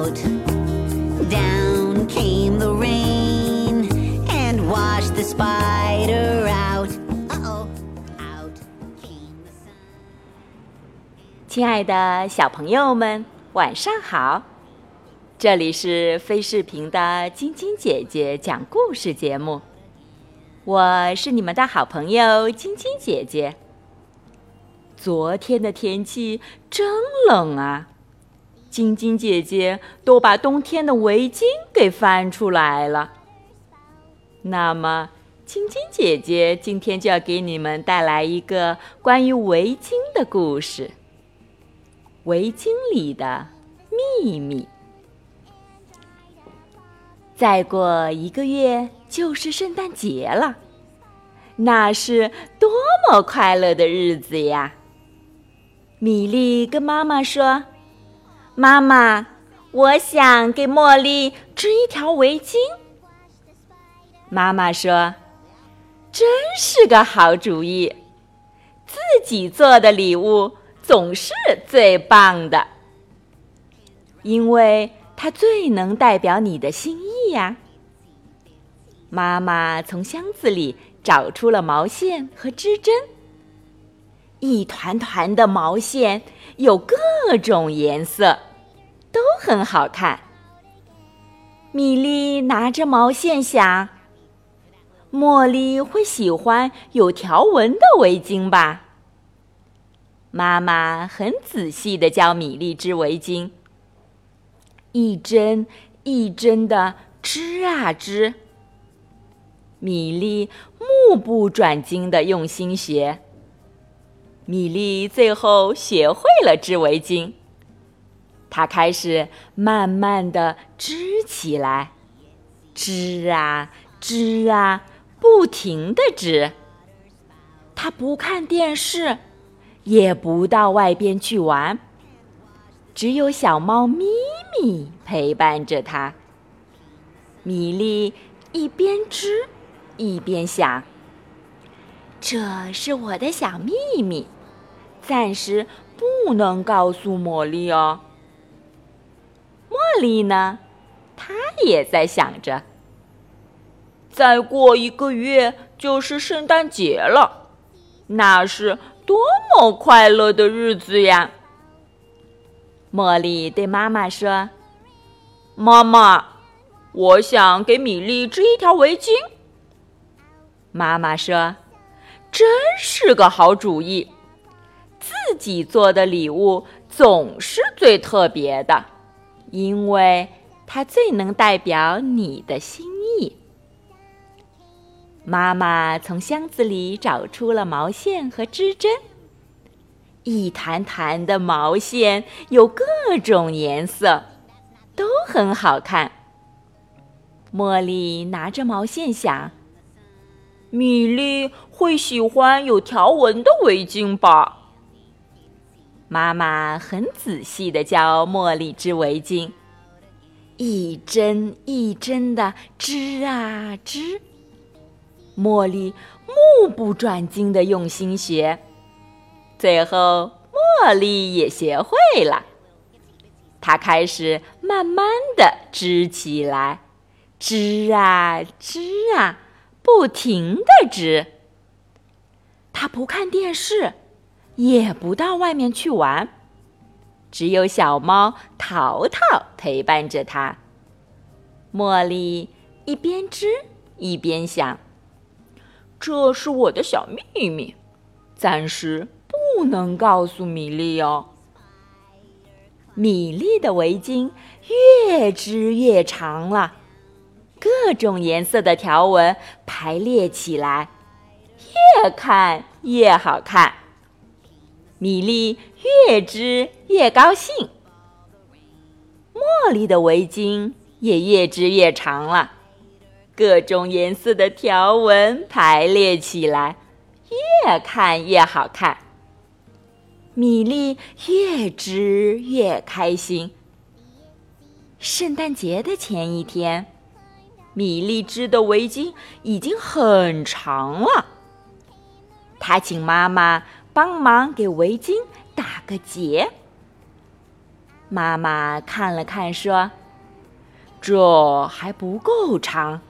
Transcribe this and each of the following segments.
out. Down came the rain and washed the spider out. Uh oh, out came the sun. 亲爱的小朋友们，晚上好！这里是飞视频的晶晶姐姐讲故事节目，我是你们的好朋友晶晶姐姐。昨天的天气真冷啊，晶晶姐姐都把冬天的围巾给翻出来了。那么，晶晶姐姐今天就要给你们带来一个关于围巾的故事。围巾里的秘密。再过一个月就是圣诞节了，那是多么快乐的日子呀！米莉跟妈妈说：“妈妈，我想给茉莉织一条围巾。”妈妈说：“真是个好主意，自己做的礼物。”总是最棒的，因为它最能代表你的心意呀。妈妈从箱子里找出了毛线和织针，一团团的毛线有各种颜色，很好看。米莉拿着毛线想：茉莉会喜欢有条纹的围巾吧？妈妈很仔细的教米粒织围巾，一针一针的织啊织。米粒目不转睛的用心学，米粒最后学会了织围巾。它开始慢慢的织起来，织啊织啊，不停的织。它不看电视。也不到外边去玩，只有小猫咪咪陪伴着它。米粒一边织，一边想：“这是我的小秘密，暂时不能告诉茉莉哦。”丽呢，她也在想着：“再过一个月就是圣诞节了，那是……”多么快乐的日子呀！茉莉对妈妈说：“妈妈，我想给米莉织一条围巾。”妈妈说：“真是个好主意，自己做的礼物总是最特别的，因为它最能代表你的心意。”妈妈从箱子里找出了毛线和织针，一团团的毛线有各种颜色，都很好看。茉莉拿着毛线想：“米莉会喜欢有条纹的围巾吧？”妈妈很仔细的教茉莉织围巾，一针一针的织啊织。茉莉目不转睛的用心学，最后茉莉也学会了。她开始慢慢的织起来，织啊织啊，不停的织。她不看电视，也不到外面去玩，只有小猫淘淘陪伴着它。茉莉一边织一边想。这是我的小秘密，暂时不能告诉米莉哦。米莉的围巾越织越长了，各种颜色的条纹排列起来，越看越好看。米莉越织越高兴，茉莉的围巾也越织越长了。各种颜色的条纹排列起来，越看越好看。米莉越织越开心。圣诞节的前一天，米莉织的围巾已经很长了。她请妈妈帮忙给围巾打个结。妈妈看了看，说：“这还不够长，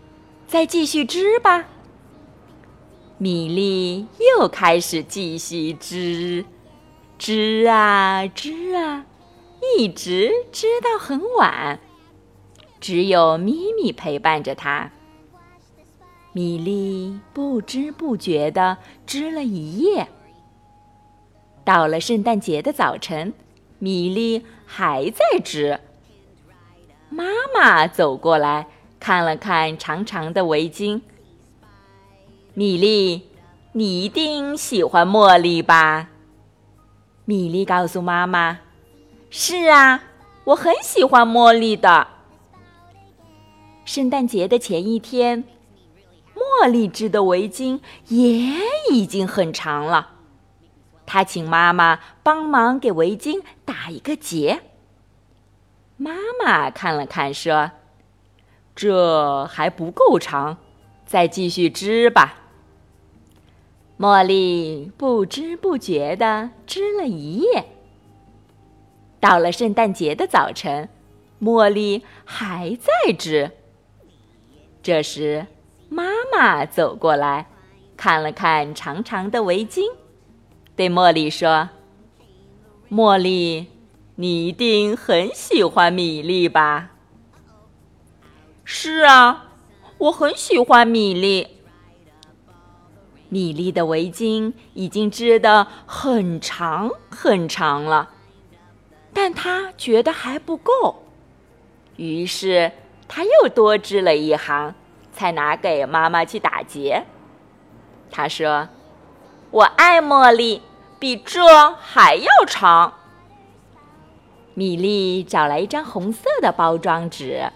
再继续织吧。”米粒又开始继续织，织啊织啊，一直织到很晚，只有咪咪陪伴着她。米粒不知不觉地织了一夜。到了圣诞节的早晨，米粒还在织。妈妈走过来看了看长长的围巾。米莉，你一定喜欢茉莉吧？米莉告诉妈妈：“是啊，我很喜欢茉莉的。”圣诞节的前一天，茉莉织的围巾也已经很长了。他请妈妈帮忙给围巾打一个结。妈妈看了看，说：“这还不够长，再继续织吧。”茉莉不知不觉地织了一夜。到了圣诞节的早晨，茉莉还在织。这时，妈妈走过来，看了看长长的围巾，对茉莉说：“茉莉，你一定很喜欢米粒吧？”“是啊，我很喜欢米粒。”米粒的围巾已经织得很长很长了，但她觉得还不够，于是她又多织了一行，才拿给妈妈去打结。她说：“我爱茉莉，比这还要长。”米粒找来一张红色的包装纸，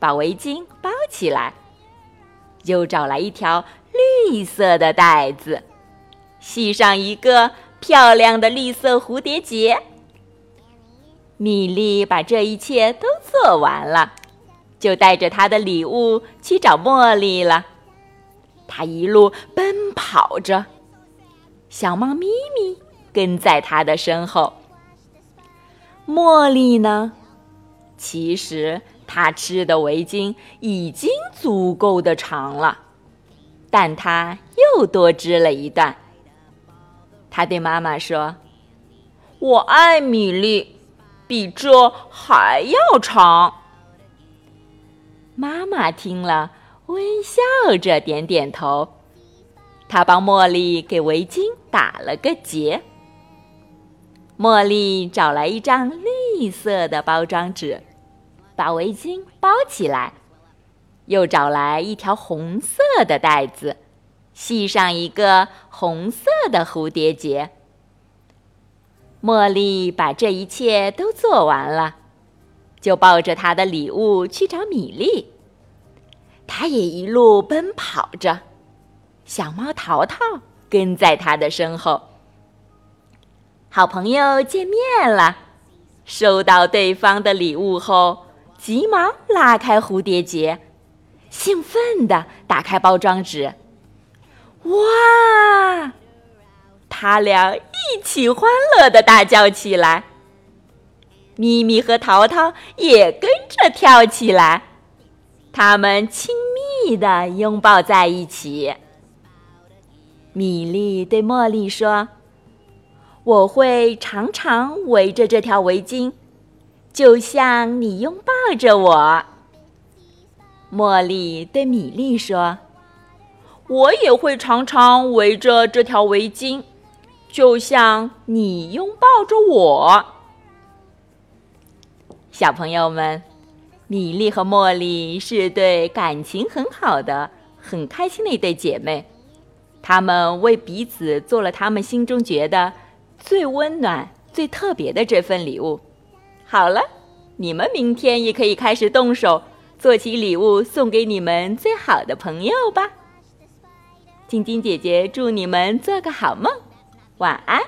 把围巾包起来，又找来一条。绿色的带子，系上一个漂亮的绿色蝴蝶结。米莉把这一切都做完了，就带着她的礼物去找茉莉了。她一路奔跑着，小猫咪咪跟在她的身后。茉莉呢？其实她织的围巾已经足够的长了。但他又多织了一段。他对妈妈说：“我爱米粒，比这还要长。”妈妈听了，微笑着点点头。她帮茉莉给围巾打了个结。茉莉找来一张绿色的包装纸，把围巾包起来。又找来一条红色的带子，系上一个红色的蝴蝶结。茉莉把这一切都做完了，就抱着她的礼物去找米粒。她也一路奔跑着，小猫淘淘跟在他的身后。好朋友见面了，收到对方的礼物后，急忙拉开蝴蝶结。兴奋地打开包装纸，哇！他俩一起欢乐地大叫起来。咪咪和淘淘也跟着跳起来，他们亲密地拥抱在一起。米莉对茉莉说：“我会常常围着这条围巾，就像你拥抱着我。”茉莉对米莉说：“我也会常常围着这条围巾，就像你拥抱着我。”小朋友们，米莉和茉莉是对感情很好的、很开心的一对姐妹。他们为彼此做了他们心中觉得最温暖、最特别的这份礼物。好了，你们明天也可以开始动手。做起礼物送给你们最好的朋友吧。晶晶姐姐祝你们做个好梦，晚安。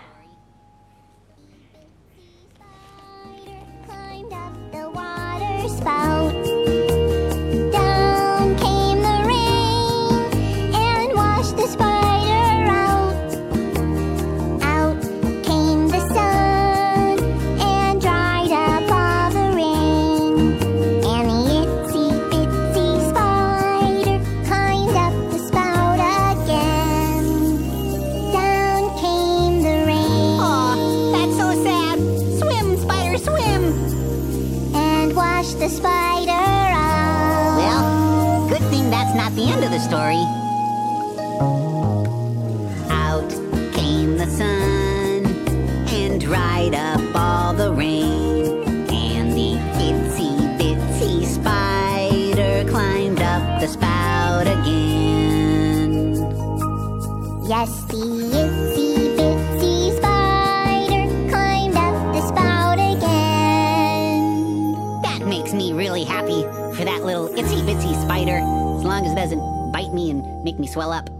the spider on. Well, good thing that's not the end of the story. Out came the sun and dried up all the rain. And the itsy bitsy spider climbed up the spout again. Yes, the itsy spider, as long as it doesn't bite me and make me swell up.